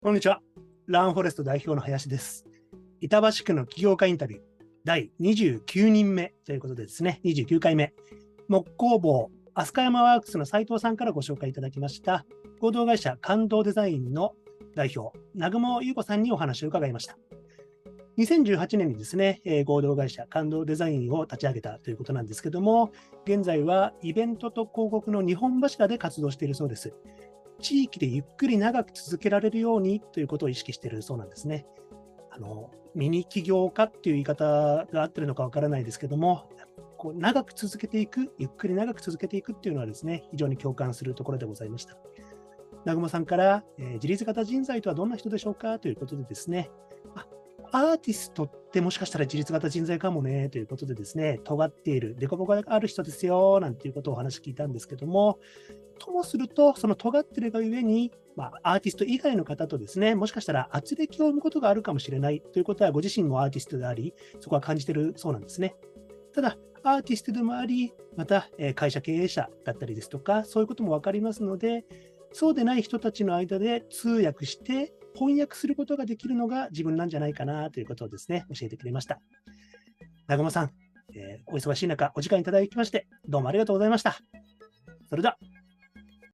こんにちは。ランフォレスト代表の林です。板橋区の起業家インタビュー第29人目ということでですね、29回目、木工房飛鳥山ワークスの斉藤さんからご紹介いただきました、合同会社感動デザインの代表、南雲優子さんにお話を伺いました。2018年にですね、え、合同会社感動デザインを立ち上げたということなんですけども、現在はイベントと広告の2本柱で活動しているそうです。地域でゆっくり長く続けられるようにということを意識しているそうなんですね。あのミニ起業家っていう言い方が合ってるのかわからないですけども、こう長く続けていく、ゆっくり長く続けていくっていうのはですね、非常に共感するところでございました。南雲さんから、えー、自立型人材とはどんな人でしょうかということでですね、アーティストってもしかしたら自立型人材かもねということでですね、尖っている、凸凹がある人ですよなんていうことをお話聞いたんですけども、ともすると、その尖ってるがゆえに、まあ、アーティスト以外の方とですね、もしかしたら圧力を生むことがあるかもしれないということは、ご自身もアーティストであり、そこは感じてるそうなんですね。ただ、アーティストでもあり、また、え会社経営者だったりですとか、そういうことも分かりますので、そうでない人たちの間で通訳して、翻訳することができるのが自分なんじゃないかなということをですね、教えてくれました。南雲さん、えー、お忙しい中、お時間いただきまして、どうもありがとうございました。それでは。